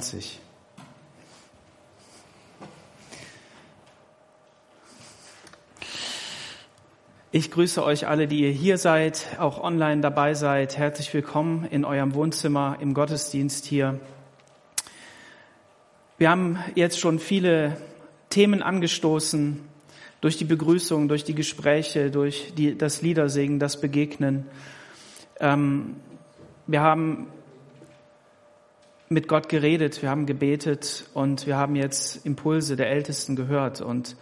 20. Ich grüße euch alle, die ihr hier seid, auch online dabei seid. Herzlich willkommen in eurem Wohnzimmer im Gottesdienst hier. Wir haben jetzt schon viele Themen angestoßen durch die Begrüßung, durch die Gespräche, durch die, das Liedersingen, das Begegnen. Ähm, wir haben mit Gott geredet, wir haben gebetet und wir haben jetzt Impulse der Ältesten gehört. Und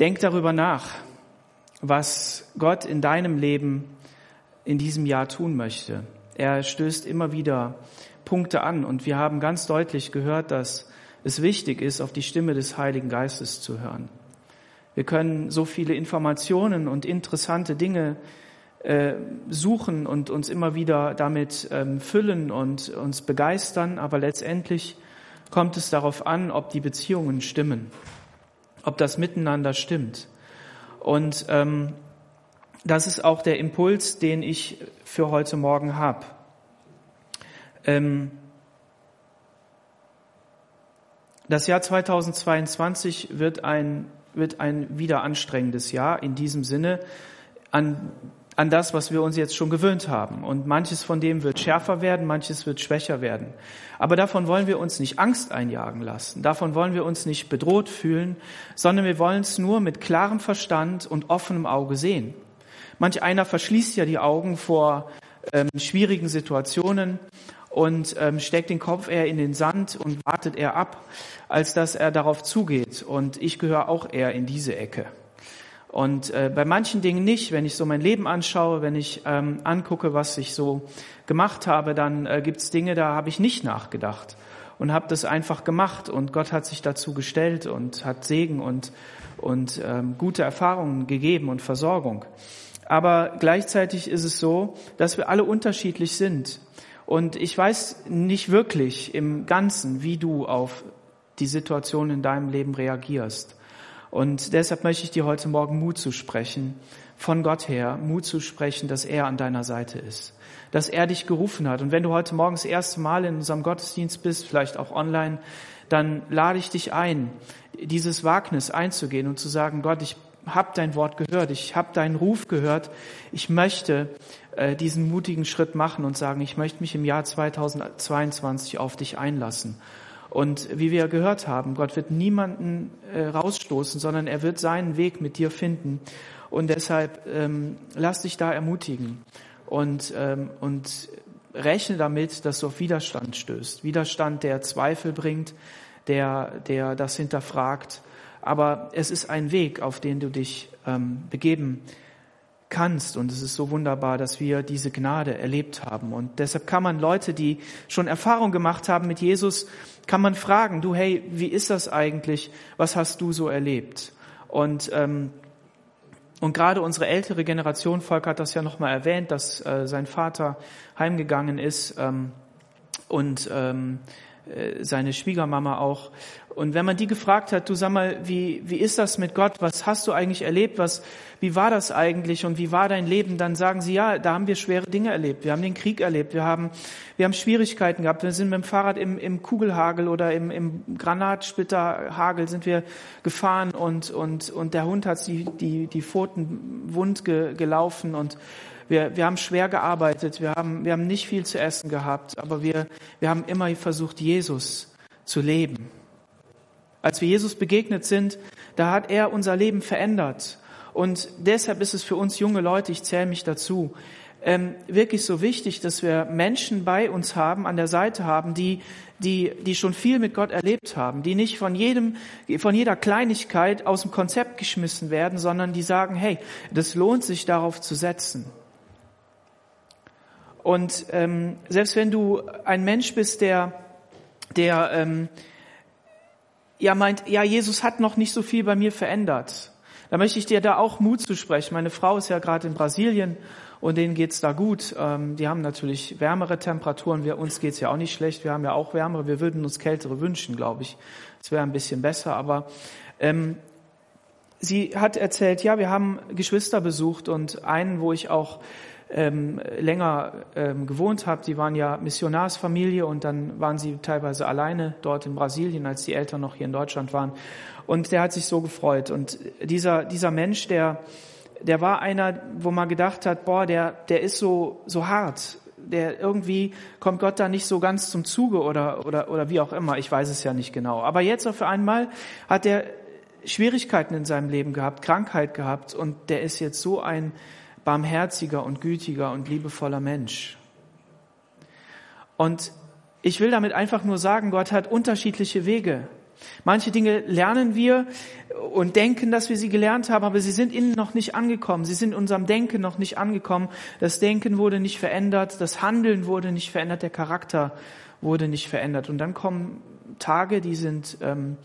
denk darüber nach was Gott in deinem Leben in diesem Jahr tun möchte. Er stößt immer wieder Punkte an und wir haben ganz deutlich gehört, dass es wichtig ist, auf die Stimme des Heiligen Geistes zu hören. Wir können so viele Informationen und interessante Dinge äh, suchen und uns immer wieder damit ähm, füllen und uns begeistern, aber letztendlich kommt es darauf an, ob die Beziehungen stimmen, ob das Miteinander stimmt. Und ähm, das ist auch der Impuls, den ich für heute Morgen habe. Ähm, das Jahr 2022 wird ein, wird ein wieder anstrengendes Jahr in diesem Sinne. An an das, was wir uns jetzt schon gewöhnt haben. Und manches von dem wird schärfer werden, manches wird schwächer werden. Aber davon wollen wir uns nicht Angst einjagen lassen. Davon wollen wir uns nicht bedroht fühlen, sondern wir wollen es nur mit klarem Verstand und offenem Auge sehen. Manch einer verschließt ja die Augen vor ähm, schwierigen Situationen und ähm, steckt den Kopf eher in den Sand und wartet eher ab, als dass er darauf zugeht. Und ich gehöre auch eher in diese Ecke. Und äh, bei manchen Dingen nicht. Wenn ich so mein Leben anschaue, wenn ich ähm, angucke, was ich so gemacht habe, dann äh, gibt es Dinge, da habe ich nicht nachgedacht und habe das einfach gemacht. Und Gott hat sich dazu gestellt und hat Segen und, und ähm, gute Erfahrungen gegeben und Versorgung. Aber gleichzeitig ist es so, dass wir alle unterschiedlich sind. Und ich weiß nicht wirklich im Ganzen, wie du auf die Situation in deinem Leben reagierst. Und deshalb möchte ich dir heute Morgen Mut zu sprechen, von Gott her, Mut zu sprechen, dass er an deiner Seite ist, dass er dich gerufen hat. Und wenn du heute Morgen das erste Mal in unserem Gottesdienst bist, vielleicht auch online, dann lade ich dich ein, dieses Wagnis einzugehen und zu sagen, Gott, ich habe dein Wort gehört, ich habe deinen Ruf gehört, ich möchte äh, diesen mutigen Schritt machen und sagen, ich möchte mich im Jahr 2022 auf dich einlassen. Und wie wir gehört haben, Gott wird niemanden äh, rausstoßen, sondern er wird seinen Weg mit dir finden. Und deshalb ähm, lass dich da ermutigen und, ähm, und rechne damit, dass du auf Widerstand stößt. Widerstand, der Zweifel bringt, der, der das hinterfragt. Aber es ist ein Weg, auf den du dich ähm, begeben kannst. Und es ist so wunderbar, dass wir diese Gnade erlebt haben. Und deshalb kann man Leute, die schon Erfahrung gemacht haben mit Jesus, kann man fragen, du, hey, wie ist das eigentlich? Was hast du so erlebt? Und, ähm, und gerade unsere ältere Generation, Volk hat das ja nochmal erwähnt, dass äh, sein Vater heimgegangen ist ähm, und ähm, äh, seine Schwiegermama auch. Und wenn man die gefragt hat, du sag mal, wie, wie ist das mit Gott? Was hast du eigentlich erlebt? Was, wie war das eigentlich? Und wie war dein Leben? Dann sagen sie, ja, da haben wir schwere Dinge erlebt. Wir haben den Krieg erlebt. Wir haben, wir haben Schwierigkeiten gehabt. Wir sind mit dem Fahrrad im, im Kugelhagel oder im, im Granatsplitterhagel sind wir gefahren und, und, und der Hund hat die, die, die Pfoten wund ge, gelaufen und wir, wir haben schwer gearbeitet, wir haben, wir haben nicht viel zu essen gehabt, aber wir, wir haben immer versucht, Jesus zu leben. Als wir Jesus begegnet sind, da hat er unser Leben verändert. Und deshalb ist es für uns junge Leute, ich zähle mich dazu, ähm, wirklich so wichtig, dass wir Menschen bei uns haben, an der Seite haben, die, die, die schon viel mit Gott erlebt haben, die nicht von jedem, von jeder Kleinigkeit aus dem Konzept geschmissen werden, sondern die sagen, hey, das lohnt sich darauf zu setzen. Und ähm, selbst wenn du ein Mensch bist, der, der ähm, ja meint, ja, Jesus hat noch nicht so viel bei mir verändert, da möchte ich dir da auch Mut zu sprechen. Meine Frau ist ja gerade in Brasilien und denen geht's da gut. Ähm, die haben natürlich wärmere Temperaturen. Wir, uns geht's ja auch nicht schlecht. Wir haben ja auch wärmere. Wir würden uns kältere wünschen, glaube ich. Es wäre ein bisschen besser. Aber ähm, sie hat erzählt, ja, wir haben Geschwister besucht und einen, wo ich auch ähm, länger ähm, gewohnt habe. Sie waren ja Missionarsfamilie und dann waren sie teilweise alleine dort in Brasilien, als die Eltern noch hier in Deutschland waren. Und der hat sich so gefreut. Und dieser, dieser Mensch, der, der war einer, wo man gedacht hat, boah, der, der ist so, so hart. Der irgendwie kommt Gott da nicht so ganz zum Zuge oder, oder, oder wie auch immer. Ich weiß es ja nicht genau. Aber jetzt auf einmal hat er Schwierigkeiten in seinem Leben gehabt, Krankheit gehabt und der ist jetzt so ein barmherziger und gütiger und liebevoller Mensch. Und ich will damit einfach nur sagen, Gott hat unterschiedliche Wege. Manche Dinge lernen wir und denken, dass wir sie gelernt haben, aber sie sind innen noch nicht angekommen. Sie sind in unserem Denken noch nicht angekommen. Das Denken wurde nicht verändert, das Handeln wurde nicht verändert, der Charakter wurde nicht verändert. Und dann kommen Tage, die sind, ähm,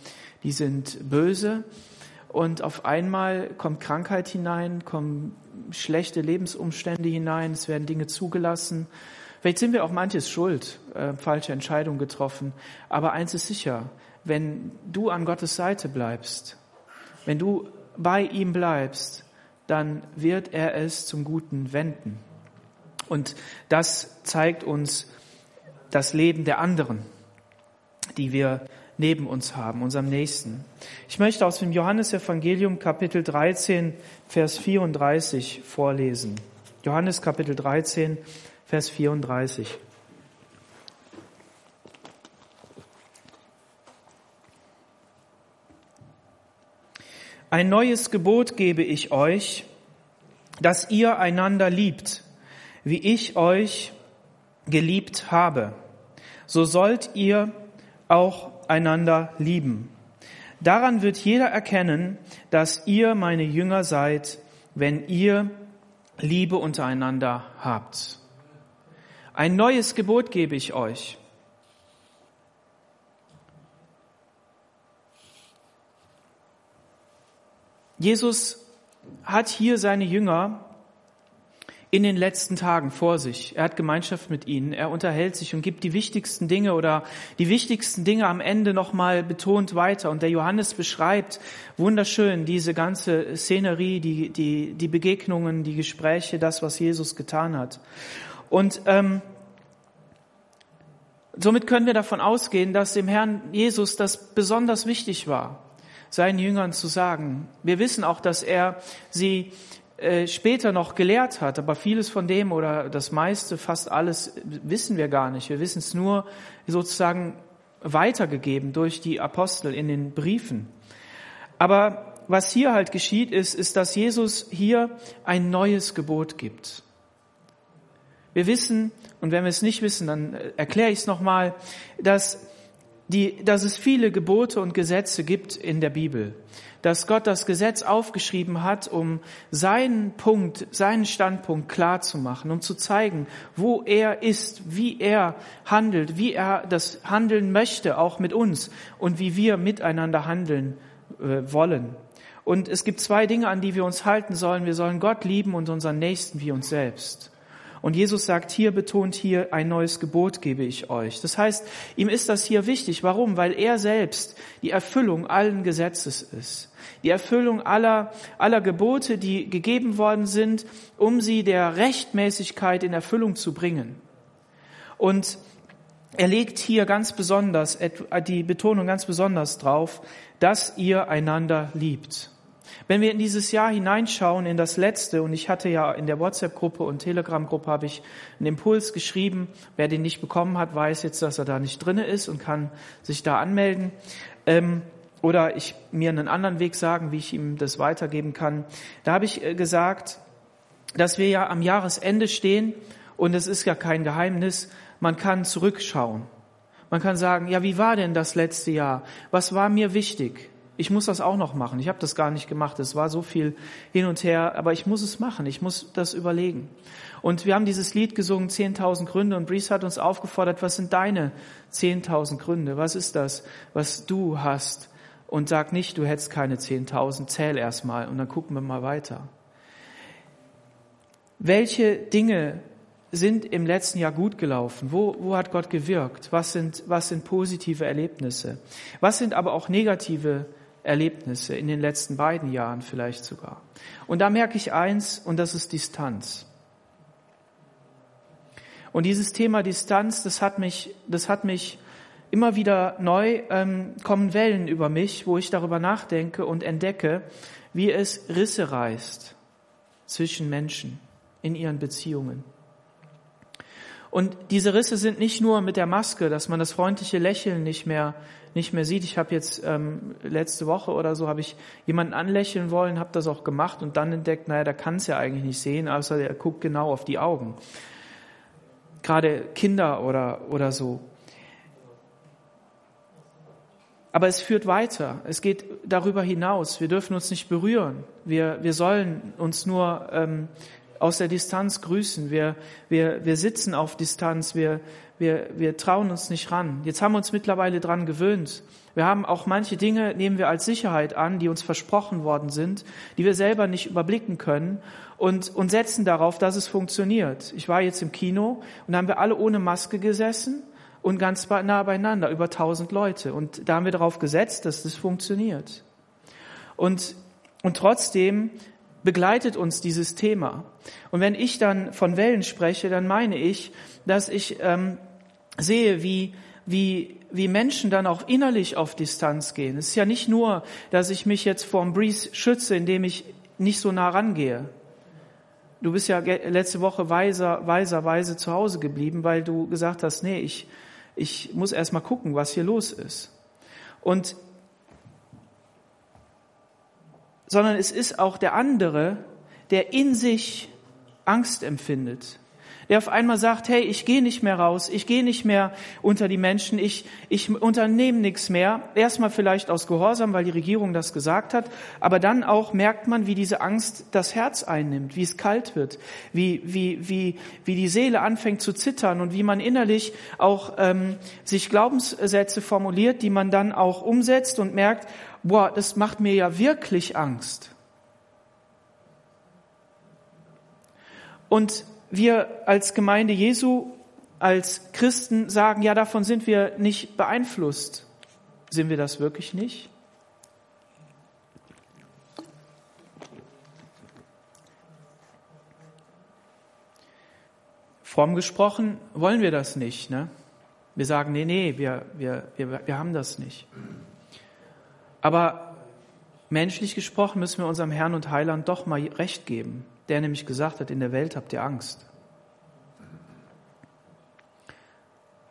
die sind böse und auf einmal kommt Krankheit hinein, kommen schlechte Lebensumstände hinein, es werden Dinge zugelassen. Vielleicht sind wir auch manches schuld, äh, falsche Entscheidungen getroffen. Aber eins ist sicher, wenn du an Gottes Seite bleibst, wenn du bei ihm bleibst, dann wird er es zum Guten wenden. Und das zeigt uns das Leben der anderen, die wir neben uns haben, unserem Nächsten. Ich möchte aus dem Johannesevangelium Kapitel 13, Vers 34 vorlesen. Johannes Kapitel 13, Vers 34. Ein neues Gebot gebe ich euch, dass ihr einander liebt, wie ich euch geliebt habe. So sollt ihr auch einander lieben. Daran wird jeder erkennen, dass ihr meine Jünger seid, wenn ihr Liebe untereinander habt. Ein neues Gebot gebe ich euch. Jesus hat hier seine Jünger in den letzten Tagen vor sich. Er hat Gemeinschaft mit ihnen, er unterhält sich und gibt die wichtigsten Dinge oder die wichtigsten Dinge am Ende nochmal betont weiter. Und der Johannes beschreibt wunderschön diese ganze Szenerie, die, die, die Begegnungen, die Gespräche, das, was Jesus getan hat. Und ähm, somit können wir davon ausgehen, dass dem Herrn Jesus das besonders wichtig war, seinen Jüngern zu sagen. Wir wissen auch, dass er sie äh, später noch gelehrt hat, aber vieles von dem oder das meiste, fast alles wissen wir gar nicht. Wir wissen es nur sozusagen weitergegeben durch die Apostel in den Briefen. Aber was hier halt geschieht, ist, ist, dass Jesus hier ein neues Gebot gibt. Wir wissen, und wenn wir es nicht wissen, dann äh, erkläre ich es nochmal, dass, die, dass es viele Gebote und Gesetze gibt in der Bibel dass Gott das Gesetz aufgeschrieben hat, um seinen Punkt, seinen Standpunkt klar zu machen, um zu zeigen, wo er ist, wie er handelt, wie er das handeln möchte, auch mit uns und wie wir miteinander handeln äh, wollen. Und es gibt zwei Dinge, an die wir uns halten sollen. Wir sollen Gott lieben und unseren Nächsten wie uns selbst. Und Jesus sagt hier, betont hier, ein neues Gebot gebe ich euch. Das heißt, ihm ist das hier wichtig. Warum? Weil er selbst die Erfüllung allen Gesetzes ist. Die Erfüllung aller, aller Gebote, die gegeben worden sind, um sie der Rechtmäßigkeit in Erfüllung zu bringen. Und er legt hier ganz besonders, die Betonung ganz besonders drauf, dass ihr einander liebt. Wenn wir in dieses Jahr hineinschauen, in das letzte, und ich hatte ja in der WhatsApp-Gruppe und Telegram-Gruppe habe ich einen Impuls geschrieben. Wer den nicht bekommen hat, weiß jetzt, dass er da nicht drinne ist und kann sich da anmelden. Ähm, oder ich mir einen anderen Weg sagen, wie ich ihm das weitergeben kann. Da habe ich äh, gesagt, dass wir ja am Jahresende stehen und es ist ja kein Geheimnis, man kann zurückschauen. Man kann sagen, ja, wie war denn das letzte Jahr? Was war mir wichtig? Ich muss das auch noch machen. Ich habe das gar nicht gemacht. Es war so viel hin und her, aber ich muss es machen. Ich muss das überlegen. Und wir haben dieses Lied gesungen, 10.000 Gründe, und Brees hat uns aufgefordert, was sind deine 10.000 Gründe? Was ist das, was du hast? Und sag nicht, du hättest keine 10.000, zähl erstmal und dann gucken wir mal weiter. Welche Dinge sind im letzten Jahr gut gelaufen? Wo, wo hat Gott gewirkt? Was sind, was sind positive Erlebnisse? Was sind aber auch negative Erlebnisse in den letzten beiden Jahren vielleicht sogar. Und da merke ich eins, und das ist Distanz. Und dieses Thema Distanz, das hat mich, das hat mich immer wieder neu ähm, kommen Wellen über mich, wo ich darüber nachdenke und entdecke, wie es Risse reißt zwischen Menschen in ihren Beziehungen. Und diese Risse sind nicht nur mit der Maske, dass man das freundliche Lächeln nicht mehr nicht mehr sieht. Ich habe jetzt ähm, letzte Woche oder so habe ich jemanden anlächeln wollen, habe das auch gemacht und dann entdeckt, naja, der kann es ja eigentlich nicht sehen, außer der guckt genau auf die Augen. Gerade Kinder oder oder so. Aber es führt weiter. Es geht darüber hinaus. Wir dürfen uns nicht berühren. Wir, wir sollen uns nur ähm, aus der Distanz grüßen. Wir, wir, wir sitzen auf Distanz. Wir, wir, wir trauen uns nicht ran. Jetzt haben wir uns mittlerweile dran gewöhnt. Wir haben auch manche Dinge, nehmen wir als Sicherheit an, die uns versprochen worden sind, die wir selber nicht überblicken können und, und setzen darauf, dass es funktioniert. Ich war jetzt im Kino und da haben wir alle ohne Maske gesessen und ganz nah beieinander, über tausend Leute. Und da haben wir darauf gesetzt, dass das funktioniert. Und, und trotzdem begleitet uns dieses Thema. Und wenn ich dann von Wellen spreche, dann meine ich, dass ich ähm, sehe, wie, wie, wie Menschen dann auch innerlich auf Distanz gehen. Es ist ja nicht nur, dass ich mich jetzt vorm Breeze schütze, indem ich nicht so nah rangehe. Du bist ja letzte Woche weiser, weiser, weise zu Hause geblieben, weil du gesagt hast, nee, ich, ich muss erst mal gucken, was hier los ist. Und sondern es ist auch der andere, der in sich Angst empfindet der auf einmal sagt, hey, ich gehe nicht mehr raus, ich gehe nicht mehr unter die Menschen, ich, ich unternehme nichts mehr. Erstmal vielleicht aus Gehorsam, weil die Regierung das gesagt hat, aber dann auch merkt man, wie diese Angst das Herz einnimmt, wie es kalt wird, wie, wie, wie, wie die Seele anfängt zu zittern und wie man innerlich auch ähm, sich Glaubenssätze formuliert, die man dann auch umsetzt und merkt, boah, das macht mir ja wirklich Angst. Und wir als Gemeinde Jesu, als Christen sagen, ja, davon sind wir nicht beeinflusst. Sind wir das wirklich nicht? Fromm gesprochen wollen wir das nicht. Ne? Wir sagen, nee, nee, wir, wir, wir, wir haben das nicht. Aber menschlich gesprochen müssen wir unserem Herrn und Heiland doch mal recht geben der nämlich gesagt hat, in der Welt habt ihr Angst.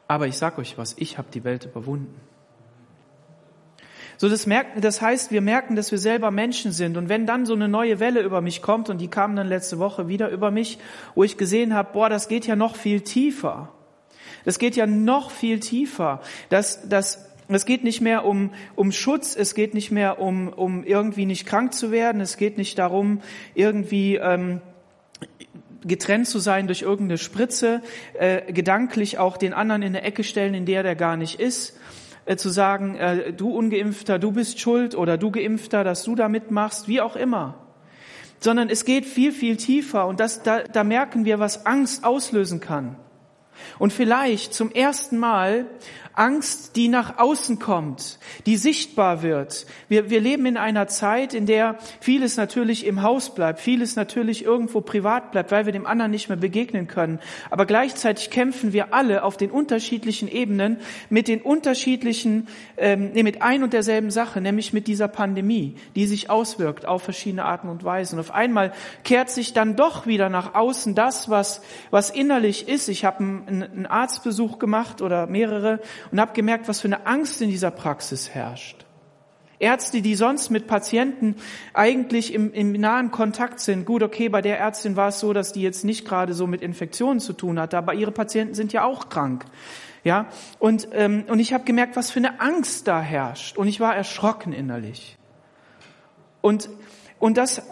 Aber ich sag euch was, ich habe die Welt überwunden. So, das, merken, das heißt, wir merken, dass wir selber Menschen sind. Und wenn dann so eine neue Welle über mich kommt, und die kam dann letzte Woche wieder über mich, wo ich gesehen habe, boah, das geht ja noch viel tiefer. Das geht ja noch viel tiefer. Das, das es geht nicht mehr um, um Schutz, es geht nicht mehr um, um irgendwie nicht krank zu werden, es geht nicht darum, irgendwie ähm, getrennt zu sein durch irgendeine Spritze, äh, gedanklich auch den anderen in eine Ecke stellen, in der der gar nicht ist, äh, zu sagen, äh, du ungeimpfter, du bist schuld oder du geimpfter, dass du da mitmachst, wie auch immer. Sondern es geht viel, viel tiefer und das, da, da merken wir, was Angst auslösen kann. Und vielleicht zum ersten Mal Angst, die nach außen kommt, die sichtbar wird. Wir, wir leben in einer Zeit, in der vieles natürlich im Haus bleibt, vieles natürlich irgendwo privat bleibt, weil wir dem anderen nicht mehr begegnen können. Aber gleichzeitig kämpfen wir alle auf den unterschiedlichen Ebenen mit den unterschiedlichen, ähm, nee, mit ein und derselben Sache, nämlich mit dieser Pandemie, die sich auswirkt auf verschiedene Arten und Weisen. Und auf einmal kehrt sich dann doch wieder nach außen das, was, was innerlich ist. Ich habe einen, Arztbesuch gemacht oder mehrere und habe gemerkt, was für eine Angst in dieser Praxis herrscht. Ärzte, die sonst mit Patienten eigentlich im, im, nahen Kontakt sind. Gut, okay, bei der Ärztin war es so, dass die jetzt nicht gerade so mit Infektionen zu tun hatte, aber ihre Patienten sind ja auch krank. Ja, und, ähm, und ich habe gemerkt, was für eine Angst da herrscht. Und ich war erschrocken innerlich. Und, und das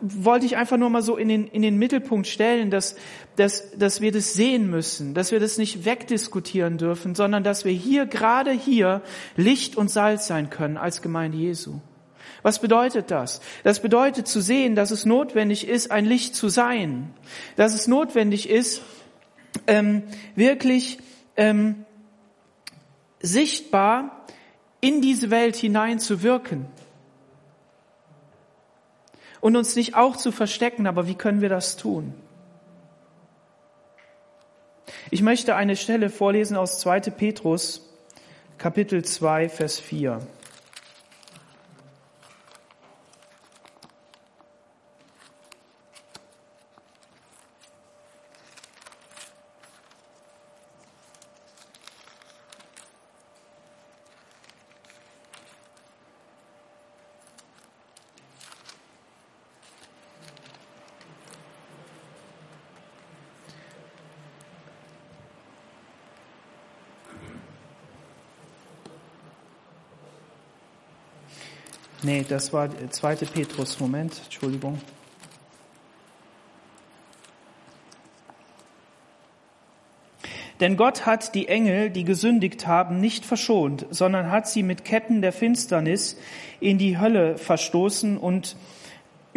wollte ich einfach nur mal so in den, in den Mittelpunkt stellen, dass, dass, dass wir das sehen müssen, dass wir das nicht wegdiskutieren dürfen, sondern dass wir hier, gerade hier, Licht und Salz sein können als Gemeinde Jesu. Was bedeutet das? Das bedeutet zu sehen, dass es notwendig ist, ein Licht zu sein, dass es notwendig ist, ähm, wirklich ähm, sichtbar in diese Welt hinein zu wirken und uns nicht auch zu verstecken, aber wie können wir das tun? Ich möchte eine Stelle vorlesen aus 2. Petrus, Kapitel 2, Vers 4. Nee, das war der zweite Petrus. Moment, Entschuldigung. Denn Gott hat die Engel, die gesündigt haben, nicht verschont, sondern hat sie mit Ketten der Finsternis in die Hölle verstoßen und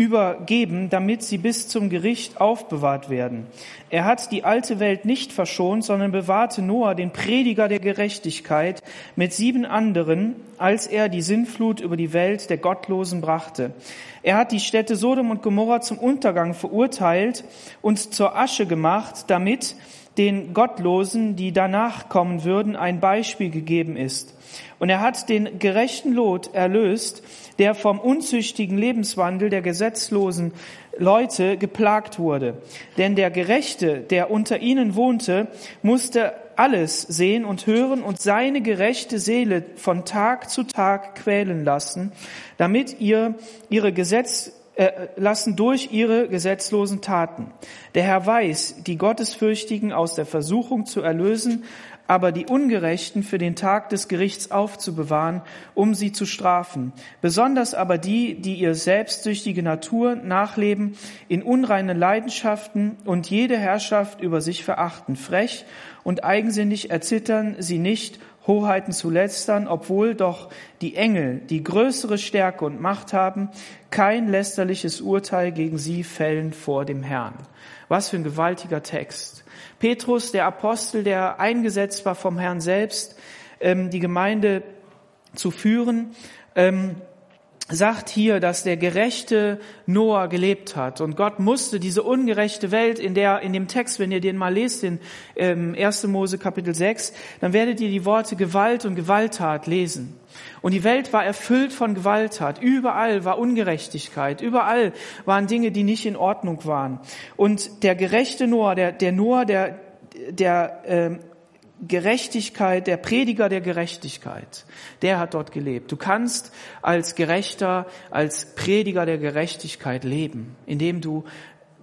übergeben, damit sie bis zum Gericht aufbewahrt werden. Er hat die alte Welt nicht verschont, sondern bewahrte Noah, den Prediger der Gerechtigkeit, mit sieben anderen, als er die Sinnflut über die Welt der Gottlosen brachte. Er hat die Städte Sodom und Gomorra zum Untergang verurteilt und zur Asche gemacht, damit den Gottlosen, die danach kommen würden, ein Beispiel gegeben ist. Und er hat den gerechten Lot erlöst, der vom unzüchtigen Lebenswandel der gesetzlosen Leute geplagt wurde. Denn der Gerechte, der unter ihnen wohnte, musste alles sehen und hören und seine gerechte Seele von Tag zu Tag quälen lassen, damit ihr ihre Gesetz äh, lassen durch ihre gesetzlosen Taten. Der Herr weiß, die Gottesfürchtigen aus der Versuchung zu erlösen, aber die Ungerechten für den Tag des Gerichts aufzubewahren, um sie zu strafen. Besonders aber die, die ihr selbstsüchtige Natur nachleben, in unreinen Leidenschaften und jede Herrschaft über sich verachten. Frech und eigensinnig erzittern sie nicht, Hoheiten zu lästern, obwohl doch die Engel, die größere Stärke und Macht haben, kein lästerliches Urteil gegen sie fällen vor dem Herrn. Was für ein gewaltiger Text. Petrus, der Apostel, der eingesetzt war vom Herrn selbst, ähm, die Gemeinde zu führen, ähm, sagt hier, dass der gerechte Noah gelebt hat. Und Gott musste diese ungerechte Welt, in der, in dem Text, wenn ihr den mal lest, in ähm, 1. Mose Kapitel 6, dann werdet ihr die Worte Gewalt und Gewalttat lesen. Und die Welt war erfüllt von Gewalttat. Überall war Ungerechtigkeit. Überall waren Dinge, die nicht in Ordnung waren. Und der gerechte Noah, der, der Noah, der, der äh, Gerechtigkeit, der Prediger der Gerechtigkeit, der hat dort gelebt. Du kannst als Gerechter, als Prediger der Gerechtigkeit leben, indem du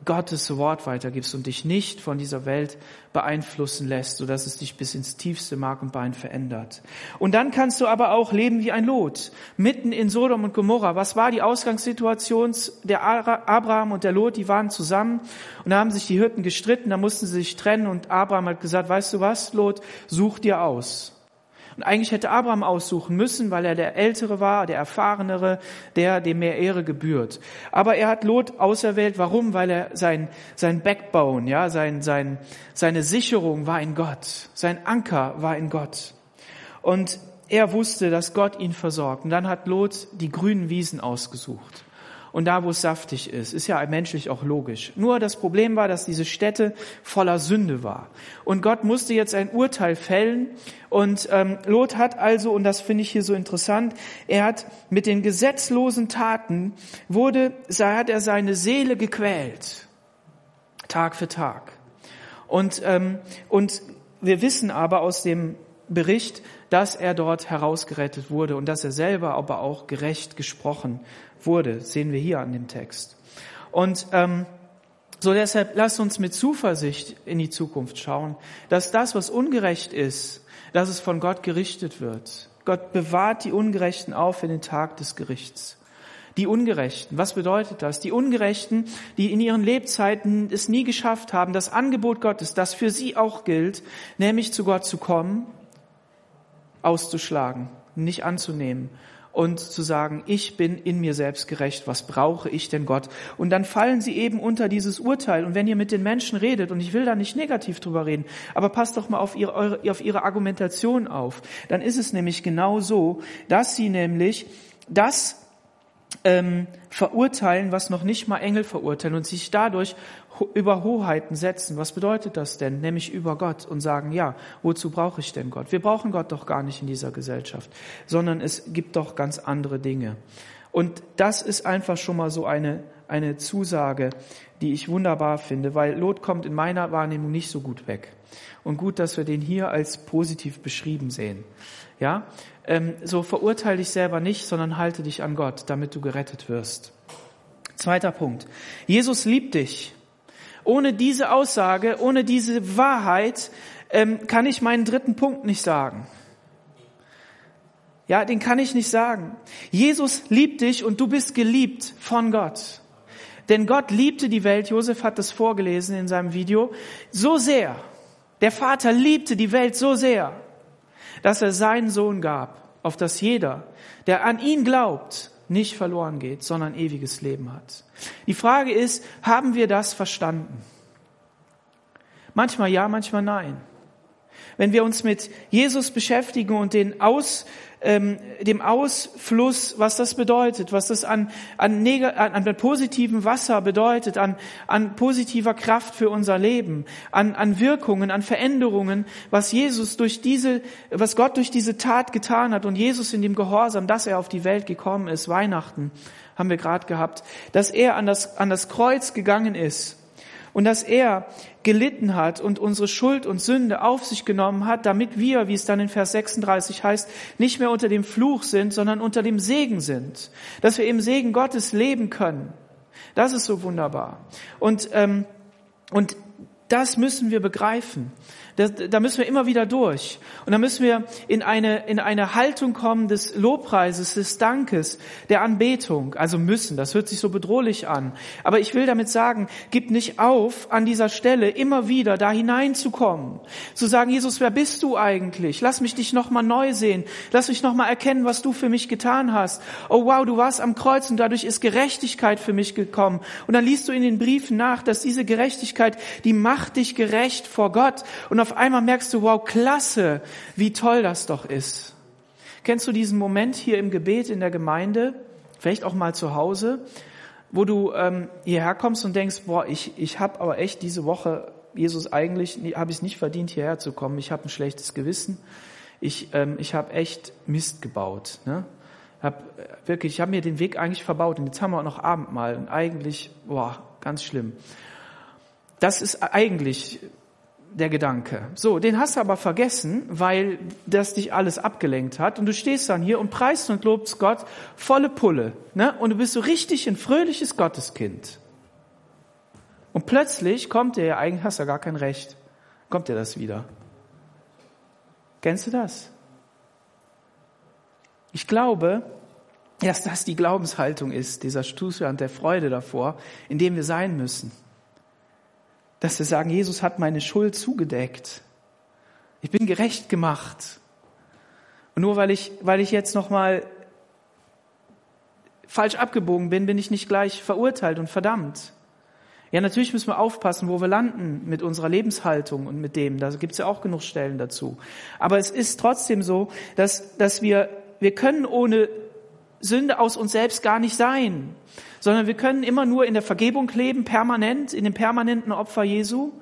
Gottes Wort weitergibst und dich nicht von dieser Welt beeinflussen lässt, sodass es dich bis ins tiefste Mark und Bein verändert. Und dann kannst du aber auch leben wie ein Lot, mitten in Sodom und Gomorra. Was war die Ausgangssituation? Der Abraham und der Lot, die waren zusammen und da haben sich die Hirten gestritten, da mussten sie sich trennen und Abraham hat gesagt, weißt du was, Lot, such dir aus. Und eigentlich hätte Abraham aussuchen müssen, weil er der Ältere war, der Erfahrenere, der dem mehr Ehre gebührt. Aber er hat Lot auserwählt. Warum? Weil er sein, sein Backbone, ja, sein, sein, seine Sicherung war in Gott. Sein Anker war in Gott. Und er wusste, dass Gott ihn versorgt. Und dann hat Lot die grünen Wiesen ausgesucht und da, wo es saftig ist. Ist ja menschlich auch logisch. Nur das Problem war, dass diese Stätte voller Sünde war. Und Gott musste jetzt ein Urteil fällen. Und ähm, Lot hat also, und das finde ich hier so interessant, er hat mit den gesetzlosen Taten wurde, hat er seine Seele gequält. Tag für Tag. Und, ähm, und wir wissen aber aus dem Bericht, dass er dort herausgerettet wurde und dass er selber aber auch gerecht gesprochen wurde, sehen wir hier an dem Text. Und ähm, so deshalb lasst uns mit Zuversicht in die Zukunft schauen, dass das, was ungerecht ist, dass es von Gott gerichtet wird. Gott bewahrt die Ungerechten auf in den Tag des Gerichts. Die Ungerechten, was bedeutet das? Die Ungerechten, die in ihren Lebzeiten es nie geschafft haben, das Angebot Gottes, das für sie auch gilt, nämlich zu Gott zu kommen, auszuschlagen, nicht anzunehmen und zu sagen, ich bin in mir selbst gerecht, was brauche ich denn Gott? Und dann fallen sie eben unter dieses Urteil. Und wenn ihr mit den Menschen redet, und ich will da nicht negativ drüber reden, aber passt doch mal auf ihre, auf ihre Argumentation auf, dann ist es nämlich genau so, dass sie nämlich das ähm, verurteilen, was noch nicht mal Engel verurteilen und sich dadurch über Hoheiten setzen. Was bedeutet das denn? Nämlich über Gott und sagen, ja, wozu brauche ich denn Gott? Wir brauchen Gott doch gar nicht in dieser Gesellschaft, sondern es gibt doch ganz andere Dinge. Und das ist einfach schon mal so eine, eine Zusage, die ich wunderbar finde, weil Lot kommt in meiner Wahrnehmung nicht so gut weg. Und gut, dass wir den hier als positiv beschrieben sehen. Ja, ähm, so verurteile dich selber nicht, sondern halte dich an Gott, damit du gerettet wirst. Zweiter Punkt. Jesus liebt dich. Ohne diese Aussage, ohne diese Wahrheit ähm, kann ich meinen dritten Punkt nicht sagen. Ja, den kann ich nicht sagen. Jesus liebt dich und du bist geliebt von Gott. Denn Gott liebte die Welt, Josef hat das vorgelesen in seinem Video, so sehr. Der Vater liebte die Welt so sehr, dass er seinen Sohn gab, auf dass jeder, der an ihn glaubt, nicht verloren geht, sondern ewiges Leben hat. Die Frage ist, haben wir das verstanden? Manchmal ja, manchmal nein. Wenn wir uns mit Jesus beschäftigen und den Aus, ähm, dem Ausfluss, was das bedeutet, was das an, an, an, an positivem Wasser bedeutet, an, an positiver Kraft für unser Leben, an, an Wirkungen, an Veränderungen, was Jesus durch diese, was Gott durch diese Tat getan hat und Jesus in dem Gehorsam, dass er auf die Welt gekommen ist, Weihnachten haben wir gerade gehabt, dass er an das, an das Kreuz gegangen ist und dass er gelitten hat und unsere Schuld und Sünde auf sich genommen hat, damit wir, wie es dann in Vers 36 heißt, nicht mehr unter dem Fluch sind, sondern unter dem Segen sind. Dass wir im Segen Gottes leben können. Das ist so wunderbar. Und, ähm, und das müssen wir begreifen. Da, da müssen wir immer wieder durch. Und da müssen wir in eine, in eine Haltung kommen des Lobpreises, des Dankes, der Anbetung. Also müssen, das hört sich so bedrohlich an. Aber ich will damit sagen, gib nicht auf, an dieser Stelle immer wieder da hineinzukommen. Zu sagen, Jesus, wer bist du eigentlich? Lass mich dich nochmal neu sehen. Lass mich nochmal erkennen, was du für mich getan hast. Oh wow, du warst am Kreuz und dadurch ist Gerechtigkeit für mich gekommen. Und dann liest du in den Briefen nach, dass diese Gerechtigkeit, die macht dich gerecht vor Gott. Und auf einmal merkst du, wow, klasse, wie toll das doch ist. Kennst du diesen Moment hier im Gebet in der Gemeinde, vielleicht auch mal zu Hause, wo du ähm, hierher kommst und denkst, boah, ich, ich habe aber echt diese Woche, Jesus, eigentlich habe ich es nicht verdient, hierher zu kommen. Ich habe ein schlechtes Gewissen. Ich, ähm, ich habe echt Mist gebaut. Ne? Hab, äh, wirklich, ich habe mir den Weg eigentlich verbaut und jetzt haben wir auch noch Abendmahl und eigentlich, boah, ganz schlimm. Das ist eigentlich der Gedanke. So, den hast du aber vergessen, weil das dich alles abgelenkt hat. Und du stehst dann hier und preist und lobst Gott volle Pulle. Ne? Und du bist so richtig ein fröhliches Gotteskind. Und plötzlich kommt dir, ja, eigentlich hast du ja gar kein Recht, kommt dir das wieder. Kennst du das? Ich glaube, dass das die Glaubenshaltung ist, dieser Zustand der Freude davor, in dem wir sein müssen dass wir sagen, Jesus hat meine Schuld zugedeckt. Ich bin gerecht gemacht. Und nur weil ich, weil ich jetzt nochmal falsch abgebogen bin, bin ich nicht gleich verurteilt und verdammt. Ja, natürlich müssen wir aufpassen, wo wir landen mit unserer Lebenshaltung und mit dem. Da gibt's ja auch genug Stellen dazu. Aber es ist trotzdem so, dass, dass wir, wir können ohne Sünde aus uns selbst gar nicht sein sondern wir können immer nur in der Vergebung leben, permanent, in dem permanenten Opfer Jesu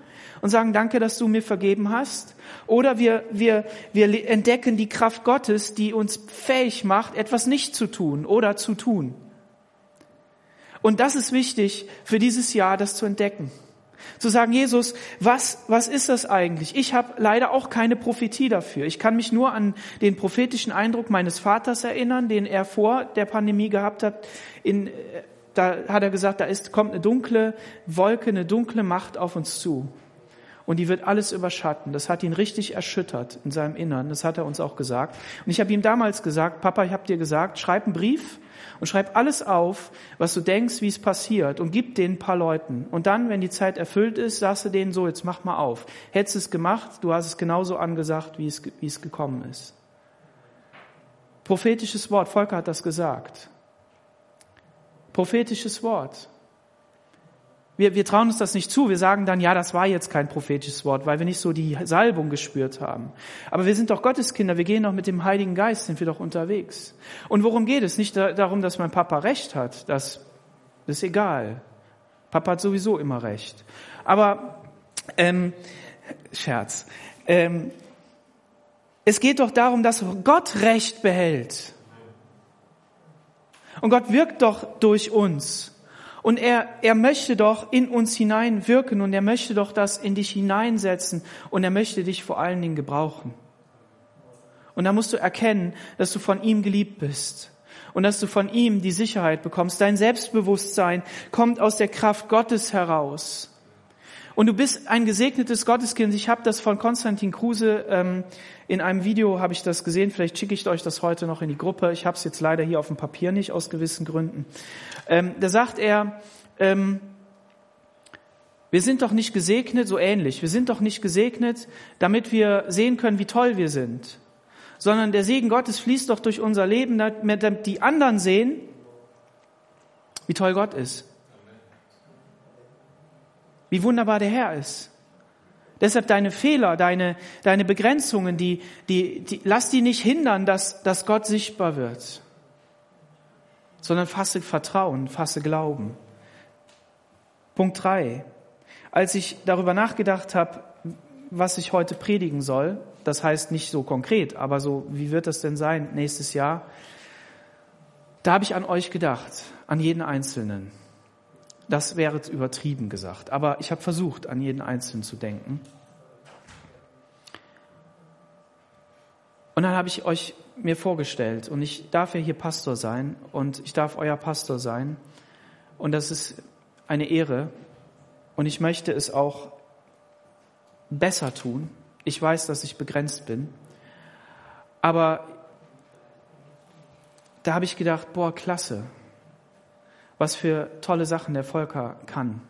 und sagen, danke, dass du mir vergeben hast. Oder wir, wir, wir entdecken die Kraft Gottes, die uns fähig macht, etwas nicht zu tun oder zu tun. Und das ist wichtig für dieses Jahr, das zu entdecken. Zu sagen, Jesus, was, was ist das eigentlich? Ich habe leider auch keine Prophetie dafür. Ich kann mich nur an den prophetischen Eindruck meines Vaters erinnern, den er vor der Pandemie gehabt hat, in da hat er gesagt, da ist, kommt eine dunkle Wolke, eine dunkle Macht auf uns zu. Und die wird alles überschatten. Das hat ihn richtig erschüttert in seinem Innern. Das hat er uns auch gesagt. Und ich habe ihm damals gesagt, Papa, ich habe dir gesagt, schreib einen Brief und schreib alles auf, was du denkst, wie es passiert und gib den ein paar Leuten. Und dann, wenn die Zeit erfüllt ist, sagst du denen so, jetzt mach mal auf. Hättest es gemacht, du hast es genauso angesagt, wie es, wie es gekommen ist. Prophetisches Wort, Volker hat das gesagt prophetisches Wort. Wir, wir trauen uns das nicht zu. Wir sagen dann, ja, das war jetzt kein prophetisches Wort, weil wir nicht so die Salbung gespürt haben. Aber wir sind doch Gotteskinder. Wir gehen doch mit dem Heiligen Geist, sind wir doch unterwegs. Und worum geht es? Nicht darum, dass mein Papa recht hat. Das ist egal. Papa hat sowieso immer recht. Aber, ähm, Scherz. Ähm, es geht doch darum, dass Gott Recht behält. Und Gott wirkt doch durch uns. Und er, er möchte doch in uns hinein wirken und er möchte doch das in dich hineinsetzen und er möchte dich vor allen Dingen gebrauchen. Und da musst du erkennen, dass du von ihm geliebt bist und dass du von ihm die Sicherheit bekommst. Dein Selbstbewusstsein kommt aus der Kraft Gottes heraus. Und du bist ein gesegnetes Gotteskind. Ich habe das von Konstantin Kruse ähm, in einem Video habe ich das gesehen. Vielleicht schicke ich euch das heute noch in die Gruppe. Ich habe es jetzt leider hier auf dem Papier nicht aus gewissen Gründen. Ähm, da sagt er, ähm, wir sind doch nicht gesegnet, so ähnlich. Wir sind doch nicht gesegnet, damit wir sehen können, wie toll wir sind, sondern der Segen Gottes fließt doch durch unser Leben, damit die anderen sehen, wie toll Gott ist wie wunderbar der Herr ist. Deshalb deine Fehler, deine, deine Begrenzungen, die, die, die, lass die nicht hindern, dass, dass Gott sichtbar wird, sondern fasse Vertrauen, fasse Glauben. Punkt drei. Als ich darüber nachgedacht habe, was ich heute predigen soll, das heißt nicht so konkret, aber so, wie wird das denn sein nächstes Jahr? Da habe ich an euch gedacht, an jeden Einzelnen. Das wäre übertrieben gesagt. Aber ich habe versucht, an jeden Einzelnen zu denken. Und dann habe ich euch mir vorgestellt und ich darf ja hier Pastor sein und ich darf euer Pastor sein. Und das ist eine Ehre. Und ich möchte es auch besser tun. Ich weiß, dass ich begrenzt bin. Aber da habe ich gedacht, boah, klasse was für tolle Sachen der Volker kann,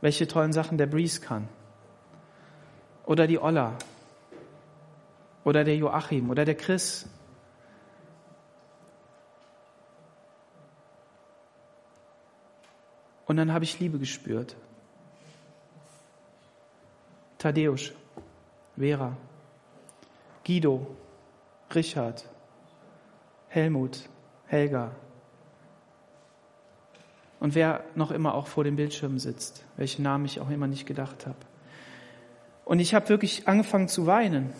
welche tollen Sachen der Breeze kann. Oder die Olla. Oder der Joachim. Oder der Chris. Und dann habe ich Liebe gespürt. Tadeusz, Vera, Guido, Richard, Helmut, Helga, und wer noch immer auch vor dem Bildschirm sitzt, welchen Namen ich auch immer nicht gedacht habe. Und ich habe wirklich angefangen zu weinen,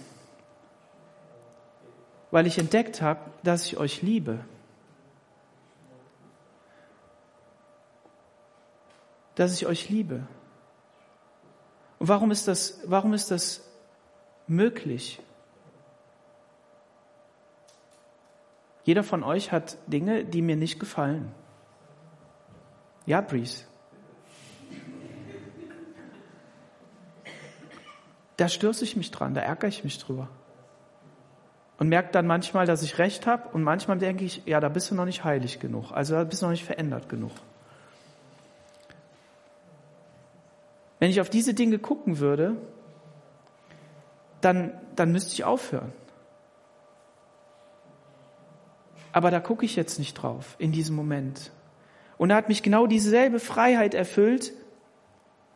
weil ich entdeckt habe, dass ich euch liebe. Dass ich euch liebe. Und warum ist das, warum ist das möglich? Jeder von euch hat Dinge, die mir nicht gefallen. Ja, Breeze. Da stürze ich mich dran, da ärgere ich mich drüber. Und merke dann manchmal, dass ich recht habe und manchmal denke ich, ja, da bist du noch nicht heilig genug, also da bist du noch nicht verändert genug. Wenn ich auf diese Dinge gucken würde, dann, dann müsste ich aufhören. Aber da gucke ich jetzt nicht drauf, in diesem Moment. Und er hat mich genau dieselbe Freiheit erfüllt,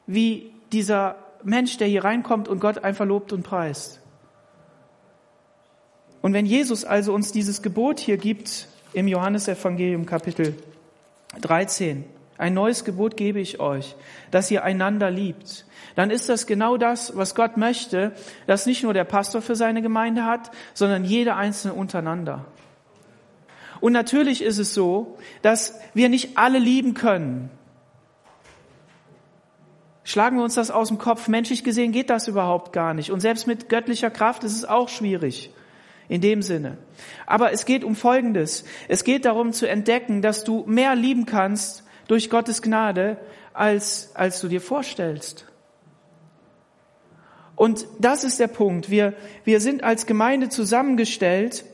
wie dieser Mensch, der hier reinkommt und Gott einfach lobt und preist. Und wenn Jesus also uns dieses Gebot hier gibt, im Johannesevangelium Kapitel 13, ein neues Gebot gebe ich euch, dass ihr einander liebt, dann ist das genau das, was Gott möchte, dass nicht nur der Pastor für seine Gemeinde hat, sondern jeder Einzelne untereinander. Und natürlich ist es so, dass wir nicht alle lieben können. Schlagen wir uns das aus dem Kopf. Menschlich gesehen geht das überhaupt gar nicht. Und selbst mit göttlicher Kraft ist es auch schwierig. In dem Sinne. Aber es geht um Folgendes. Es geht darum zu entdecken, dass du mehr lieben kannst durch Gottes Gnade, als, als du dir vorstellst. Und das ist der Punkt. Wir, wir sind als Gemeinde zusammengestellt,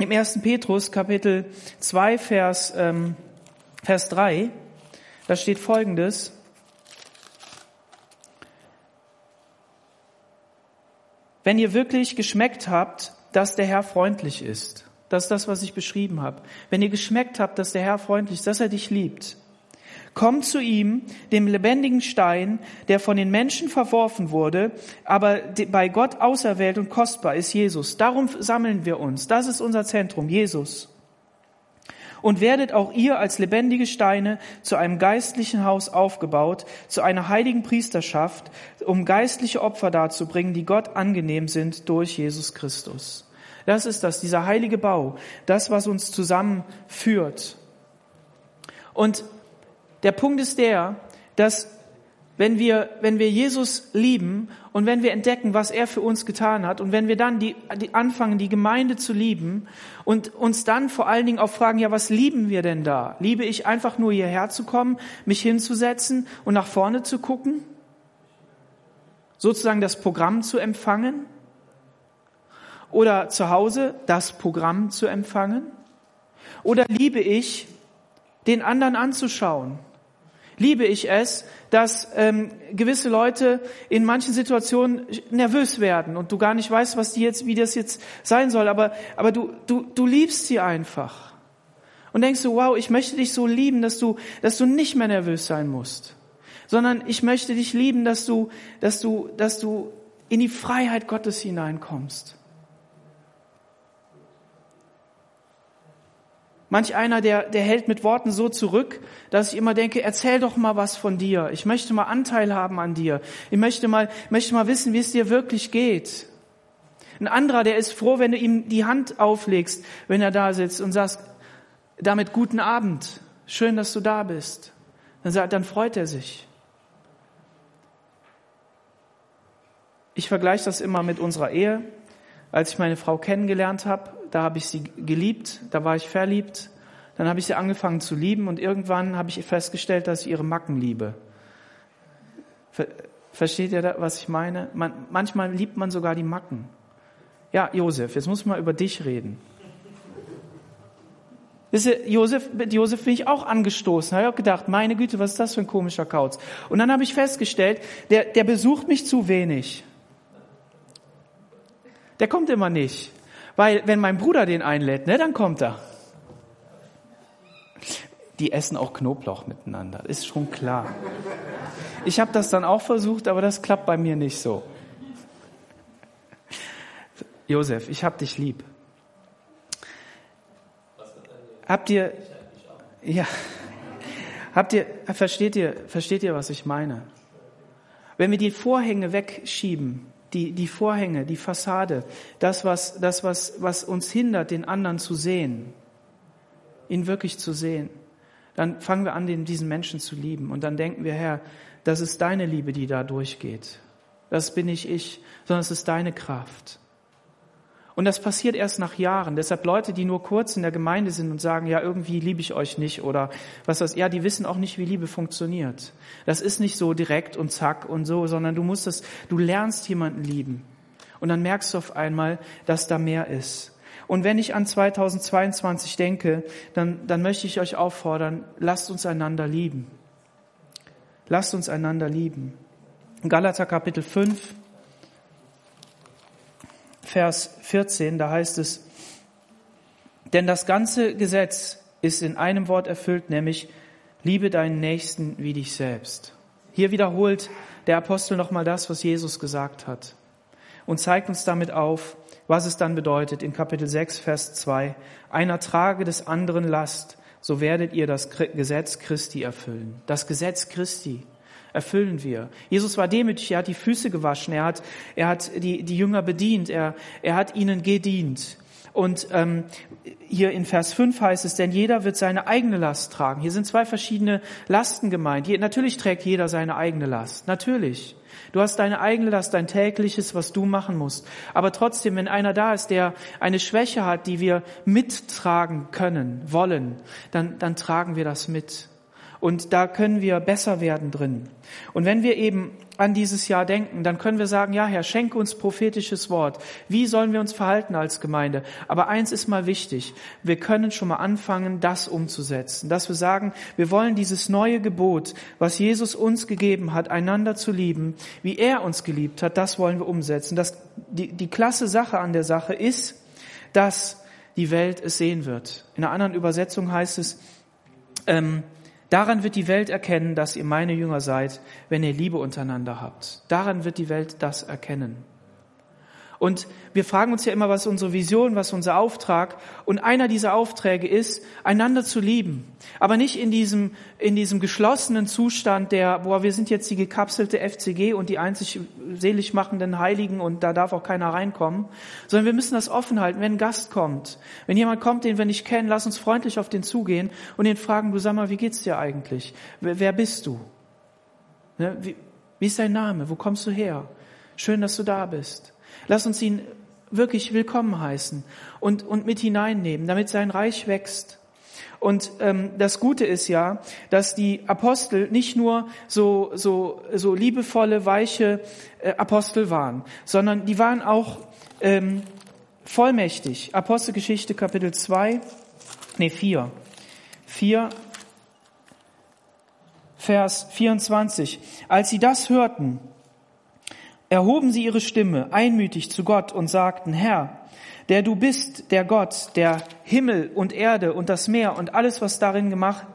im 1. Petrus Kapitel 2 Vers, ähm, Vers 3, da steht Folgendes. Wenn ihr wirklich geschmeckt habt, dass der Herr freundlich ist, das ist das, was ich beschrieben habe. Wenn ihr geschmeckt habt, dass der Herr freundlich ist, dass er dich liebt, Kommt zu ihm, dem lebendigen Stein, der von den Menschen verworfen wurde, aber bei Gott auserwählt und kostbar ist Jesus. Darum sammeln wir uns. Das ist unser Zentrum, Jesus. Und werdet auch ihr als lebendige Steine zu einem geistlichen Haus aufgebaut, zu einer heiligen Priesterschaft, um geistliche Opfer darzubringen, die Gott angenehm sind durch Jesus Christus. Das ist das, dieser heilige Bau, das, was uns zusammenführt. Und der Punkt ist der, dass wenn wir, wenn wir Jesus lieben und wenn wir entdecken, was er für uns getan hat und wenn wir dann die, die anfangen, die Gemeinde zu lieben und uns dann vor allen Dingen auch fragen, ja, was lieben wir denn da? Liebe ich einfach nur hierher zu kommen, mich hinzusetzen und nach vorne zu gucken? Sozusagen das Programm zu empfangen? Oder zu Hause das Programm zu empfangen? Oder liebe ich, den anderen anzuschauen? Liebe ich es, dass ähm, gewisse Leute in manchen Situationen nervös werden und du gar nicht weißt, was die jetzt, wie das jetzt sein soll, aber, aber du, du, du liebst sie einfach. Und denkst du, wow, ich möchte dich so lieben, dass du, dass du nicht mehr nervös sein musst, sondern ich möchte dich lieben, dass du, dass du, dass du in die Freiheit Gottes hineinkommst. Manch einer, der, der hält mit Worten so zurück, dass ich immer denke, erzähl doch mal was von dir. Ich möchte mal Anteil haben an dir. Ich möchte mal, möchte mal wissen, wie es dir wirklich geht. Ein anderer, der ist froh, wenn du ihm die Hand auflegst, wenn er da sitzt und sagst, damit guten Abend. Schön, dass du da bist. Dann, sagt, dann freut er sich. Ich vergleiche das immer mit unserer Ehe. Als ich meine Frau kennengelernt habe, da habe ich sie geliebt, da war ich verliebt, dann habe ich sie angefangen zu lieben und irgendwann habe ich festgestellt, dass ich ihre Macken liebe. Versteht ihr, da, was ich meine? Man, manchmal liebt man sogar die Macken. Ja, Josef, jetzt muss man über dich reden. Josef, mit Josef bin ich auch angestoßen. Habe ich auch gedacht, meine Güte, was ist das für ein komischer Kauz? Und dann habe ich festgestellt, der, der besucht mich zu wenig. Der kommt immer nicht. Weil wenn mein Bruder den einlädt, ne, dann kommt er. Die essen auch Knoblauch miteinander, ist schon klar. Ich habe das dann auch versucht, aber das klappt bei mir nicht so. Josef, ich hab dich lieb. Habt ihr, ja, habt ihr, versteht ihr, versteht ihr, was ich meine? Wenn wir die Vorhänge wegschieben, die, die Vorhänge, die Fassade, das, was, das was, was uns hindert, den anderen zu sehen, ihn wirklich zu sehen, dann fangen wir an, den, diesen Menschen zu lieben. Und dann denken wir, Herr, das ist deine Liebe, die da durchgeht. Das bin nicht ich, sondern es ist deine Kraft. Und das passiert erst nach Jahren. Deshalb Leute, die nur kurz in der Gemeinde sind und sagen, ja, irgendwie liebe ich euch nicht oder was das, ja, die wissen auch nicht, wie Liebe funktioniert. Das ist nicht so direkt und zack und so, sondern du musst das, du lernst jemanden lieben. Und dann merkst du auf einmal, dass da mehr ist. Und wenn ich an 2022 denke, dann, dann möchte ich euch auffordern, lasst uns einander lieben. Lasst uns einander lieben. Galater Kapitel 5, Vers 14, da heißt es, denn das ganze Gesetz ist in einem Wort erfüllt, nämlich liebe deinen Nächsten wie dich selbst. Hier wiederholt der Apostel nochmal das, was Jesus gesagt hat und zeigt uns damit auf, was es dann bedeutet in Kapitel 6, Vers 2. Einer trage des anderen Last, so werdet ihr das Gesetz Christi erfüllen. Das Gesetz Christi erfüllen wir. Jesus war demütig, er hat die Füße gewaschen, er hat, er hat die, die Jünger bedient, er, er hat ihnen gedient. Und ähm, hier in Vers 5 heißt es, denn jeder wird seine eigene Last tragen. Hier sind zwei verschiedene Lasten gemeint. Hier, natürlich trägt jeder seine eigene Last, natürlich. Du hast deine eigene Last, dein tägliches, was du machen musst. Aber trotzdem, wenn einer da ist, der eine Schwäche hat, die wir mittragen können, wollen, dann, dann tragen wir das mit. Und da können wir besser werden drin. Und wenn wir eben an dieses Jahr denken, dann können wir sagen, ja Herr, schenke uns prophetisches Wort. Wie sollen wir uns verhalten als Gemeinde? Aber eins ist mal wichtig. Wir können schon mal anfangen, das umzusetzen. Dass wir sagen, wir wollen dieses neue Gebot, was Jesus uns gegeben hat, einander zu lieben, wie er uns geliebt hat, das wollen wir umsetzen. Das, die, die klasse Sache an der Sache ist, dass die Welt es sehen wird. In einer anderen Übersetzung heißt es, ähm, Daran wird die Welt erkennen, dass ihr meine Jünger seid, wenn ihr Liebe untereinander habt. Daran wird die Welt das erkennen. Und wir fragen uns ja immer, was unsere Vision, was unser Auftrag? Und einer dieser Aufträge ist, einander zu lieben. Aber nicht in diesem, in diesem geschlossenen Zustand der, boah, wir sind jetzt die gekapselte FCG und die einzig selig machenden Heiligen und da darf auch keiner reinkommen. Sondern wir müssen das offen halten. Wenn ein Gast kommt, wenn jemand kommt, den wir nicht kennen, lass uns freundlich auf den zugehen und ihn fragen, du sag mal, wie geht's dir eigentlich? Wer, wer bist du? Ne? Wie, wie ist dein Name? Wo kommst du her? Schön, dass du da bist. Lass uns ihn wirklich willkommen heißen und, und mit hineinnehmen, damit sein Reich wächst. Und ähm, das Gute ist ja, dass die Apostel nicht nur so, so, so liebevolle, weiche äh, Apostel waren, sondern die waren auch ähm, vollmächtig. Apostelgeschichte Kapitel 2, nee 4. 4, Vers 24. Als sie das hörten, erhoben sie ihre Stimme einmütig zu Gott und sagten, Herr, der du bist, der Gott, der Himmel und Erde und das Meer und alles, was darin gemacht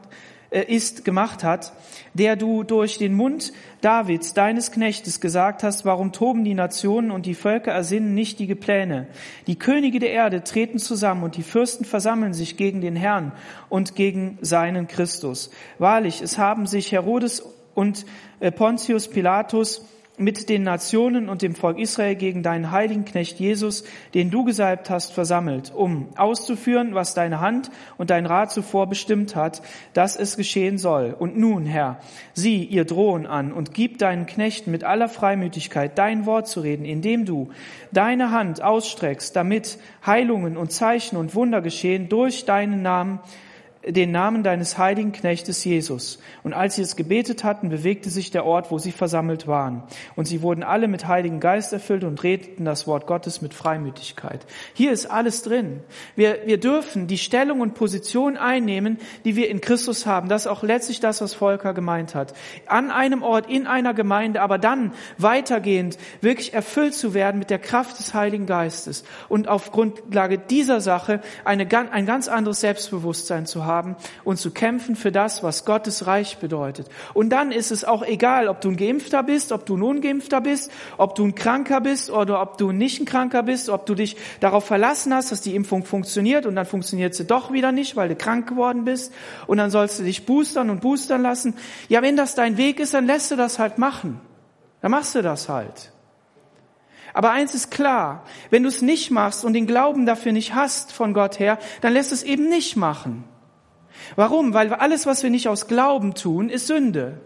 äh, ist, gemacht hat, der du durch den Mund Davids, deines Knechtes, gesagt hast, warum toben die Nationen und die Völker ersinnen nichtige Pläne. Die Könige der Erde treten zusammen und die Fürsten versammeln sich gegen den Herrn und gegen seinen Christus. Wahrlich, es haben sich Herodes und äh, Pontius Pilatus mit den Nationen und dem Volk Israel gegen deinen heiligen Knecht Jesus, den du gesalbt hast, versammelt, um auszuführen, was deine Hand und dein Rat zuvor bestimmt hat, dass es geschehen soll. Und nun, Herr, sieh ihr drohen an und gib deinen Knechten mit aller Freimütigkeit dein Wort zu reden, indem du deine Hand ausstreckst, damit Heilungen und Zeichen und Wunder geschehen durch deinen Namen, den Namen deines heiligen Knechtes Jesus. Und als sie es gebetet hatten, bewegte sich der Ort, wo sie versammelt waren. Und sie wurden alle mit Heiligen Geist erfüllt und redeten das Wort Gottes mit Freimütigkeit. Hier ist alles drin. Wir, wir dürfen die Stellung und Position einnehmen, die wir in Christus haben. Das ist auch letztlich das, was Volker gemeint hat. An einem Ort, in einer Gemeinde, aber dann weitergehend wirklich erfüllt zu werden mit der Kraft des Heiligen Geistes und auf Grundlage dieser Sache eine, ein ganz anderes Selbstbewusstsein zu haben haben und zu kämpfen für das, was Gottes Reich bedeutet. Und dann ist es auch egal, ob du ein Geimpfter bist, ob du ein Ungeimpfter bist, ob du ein Kranker bist oder ob du nicht ein Kranker bist, ob du dich darauf verlassen hast, dass die Impfung funktioniert und dann funktioniert sie doch wieder nicht, weil du krank geworden bist und dann sollst du dich boostern und boostern lassen. Ja, wenn das dein Weg ist, dann lässt du das halt machen. Dann machst du das halt. Aber eins ist klar, wenn du es nicht machst und den Glauben dafür nicht hast von Gott her, dann lässt es eben nicht machen. Warum? Weil alles, was wir nicht aus Glauben tun, ist Sünde.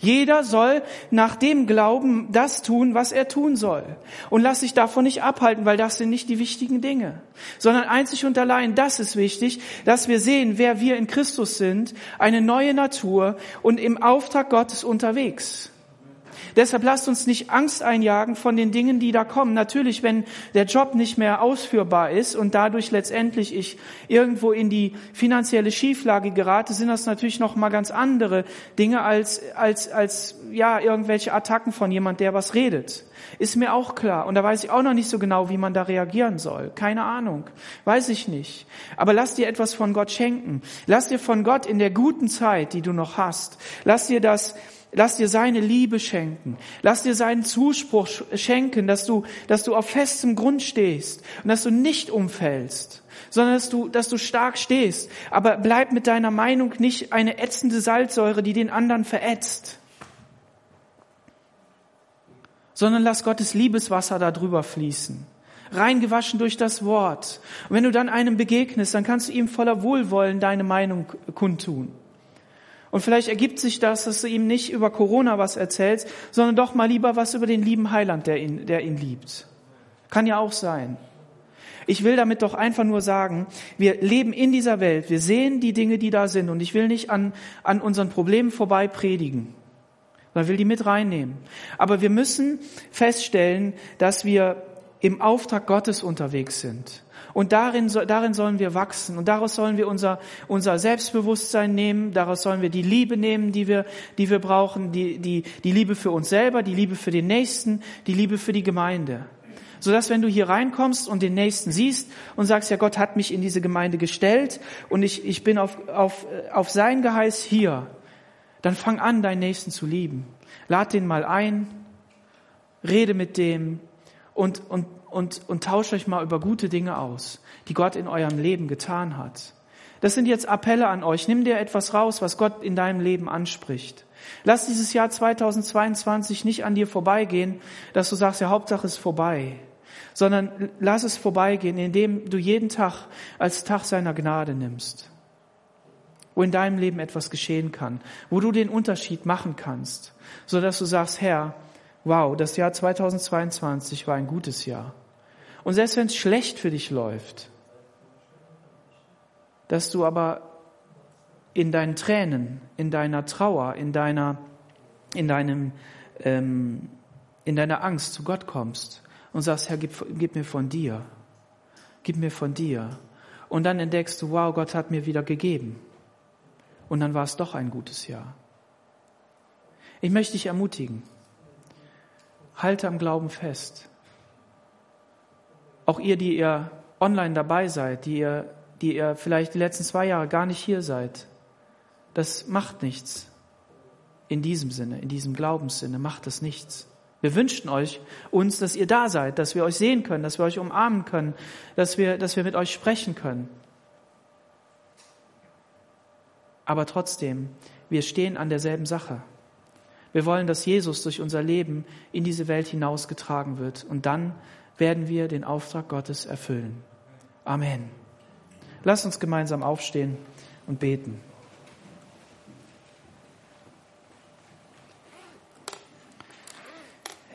Jeder soll nach dem Glauben das tun, was er tun soll. Und lass sich davon nicht abhalten, weil das sind nicht die wichtigen Dinge. Sondern einzig und allein das ist wichtig, dass wir sehen, wer wir in Christus sind, eine neue Natur und im Auftrag Gottes unterwegs. Deshalb lasst uns nicht Angst einjagen von den Dingen, die da kommen. Natürlich, wenn der Job nicht mehr ausführbar ist und dadurch letztendlich ich irgendwo in die finanzielle Schieflage gerate, sind das natürlich noch mal ganz andere Dinge als als als ja irgendwelche Attacken von jemand, der was redet. Ist mir auch klar. Und da weiß ich auch noch nicht so genau, wie man da reagieren soll. Keine Ahnung. Weiß ich nicht. Aber lass dir etwas von Gott schenken. Lass dir von Gott in der guten Zeit, die du noch hast, lass dir das Lass dir seine Liebe schenken. Lass dir seinen Zuspruch schenken, dass du, dass du auf festem Grund stehst und dass du nicht umfällst, sondern dass du, dass du stark stehst. Aber bleib mit deiner Meinung nicht eine ätzende Salzsäure, die den anderen verätzt, sondern lass Gottes Liebeswasser da drüber fließen. Reingewaschen durch das Wort. Und wenn du dann einem begegnest, dann kannst du ihm voller Wohlwollen deine Meinung kundtun. Und vielleicht ergibt sich das, dass du ihm nicht über Corona was erzählst, sondern doch mal lieber was über den lieben Heiland, der ihn, der ihn liebt. Kann ja auch sein. Ich will damit doch einfach nur sagen, wir leben in dieser Welt, wir sehen die Dinge, die da sind und ich will nicht an, an unseren Problemen vorbei predigen, sondern will die mit reinnehmen. Aber wir müssen feststellen, dass wir im Auftrag Gottes unterwegs sind. Und darin, darin sollen wir wachsen. Und daraus sollen wir unser, unser Selbstbewusstsein nehmen. Daraus sollen wir die Liebe nehmen, die wir, die wir brauchen. Die, die, die Liebe für uns selber, die Liebe für den Nächsten, die Liebe für die Gemeinde. Sodass, wenn du hier reinkommst und den Nächsten siehst und sagst, ja, Gott hat mich in diese Gemeinde gestellt und ich, ich bin auf, auf, auf sein Geheiß hier, dann fang an, deinen Nächsten zu lieben. Lad den mal ein, rede mit dem und, und, und, und tauscht euch mal über gute Dinge aus, die Gott in eurem Leben getan hat. Das sind jetzt Appelle an euch. Nimm dir etwas raus, was Gott in deinem Leben anspricht. Lass dieses Jahr 2022 nicht an dir vorbeigehen, dass du sagst, ja, Hauptsache ist vorbei, sondern lass es vorbeigehen, indem du jeden Tag als Tag seiner Gnade nimmst, wo in deinem Leben etwas geschehen kann, wo du den Unterschied machen kannst, so dass du sagst, Herr, wow, das Jahr 2022 war ein gutes Jahr. Und selbst wenn es schlecht für dich läuft, dass du aber in deinen Tränen, in deiner Trauer, in deiner, in deinem, ähm, in deiner Angst zu Gott kommst und sagst, Herr, gib, gib mir von dir, gib mir von dir. Und dann entdeckst du, wow, Gott hat mir wieder gegeben. Und dann war es doch ein gutes Jahr. Ich möchte dich ermutigen. Halte am Glauben fest. Auch ihr, die ihr online dabei seid, die ihr die ihr vielleicht die letzten zwei Jahre gar nicht hier seid. Das macht nichts. In diesem Sinne, in diesem Glaubenssinne macht es nichts. Wir wünschen euch uns, dass ihr da seid, dass wir euch sehen können, dass wir euch umarmen können, dass wir, dass wir mit euch sprechen können. Aber trotzdem, wir stehen an derselben Sache. Wir wollen, dass Jesus durch unser Leben in diese Welt hinausgetragen wird. Und dann werden wir den Auftrag Gottes erfüllen. Amen. Lass uns gemeinsam aufstehen und beten.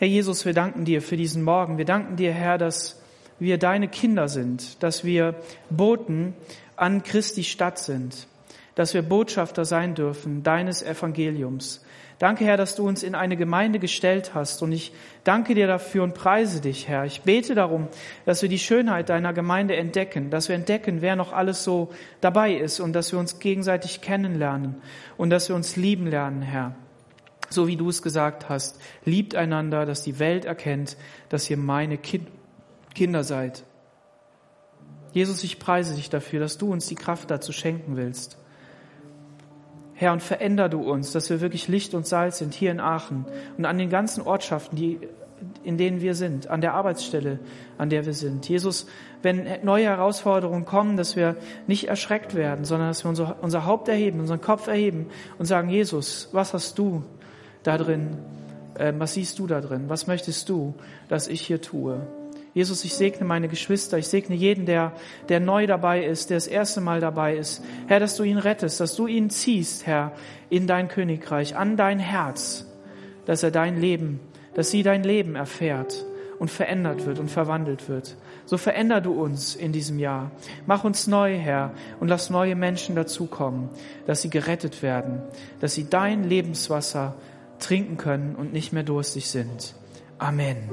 Herr Jesus, wir danken dir für diesen Morgen. Wir danken dir, Herr, dass wir deine Kinder sind, dass wir Boten an Christi Stadt sind, dass wir Botschafter sein dürfen deines Evangeliums, Danke, Herr, dass du uns in eine Gemeinde gestellt hast. Und ich danke dir dafür und preise dich, Herr. Ich bete darum, dass wir die Schönheit deiner Gemeinde entdecken, dass wir entdecken, wer noch alles so dabei ist und dass wir uns gegenseitig kennenlernen und dass wir uns lieben lernen, Herr. So wie du es gesagt hast, liebt einander, dass die Welt erkennt, dass ihr meine kind Kinder seid. Jesus, ich preise dich dafür, dass du uns die Kraft dazu schenken willst. Herr, und veränder du uns, dass wir wirklich Licht und Salz sind hier in Aachen und an den ganzen Ortschaften, die, in denen wir sind, an der Arbeitsstelle, an der wir sind. Jesus, wenn neue Herausforderungen kommen, dass wir nicht erschreckt werden, sondern dass wir unser, unser Haupt erheben, unseren Kopf erheben und sagen, Jesus, was hast du da drin? Äh, was siehst du da drin? Was möchtest du, dass ich hier tue? Jesus, ich segne meine Geschwister, ich segne jeden, der, der neu dabei ist, der das erste Mal dabei ist. Herr, dass du ihn rettest, dass du ihn ziehst, Herr, in dein Königreich, an dein Herz, dass er dein Leben, dass sie dein Leben erfährt und verändert wird und verwandelt wird. So veränder du uns in diesem Jahr. Mach uns neu, Herr, und lass neue Menschen dazukommen, dass sie gerettet werden, dass sie dein Lebenswasser trinken können und nicht mehr durstig sind. Amen.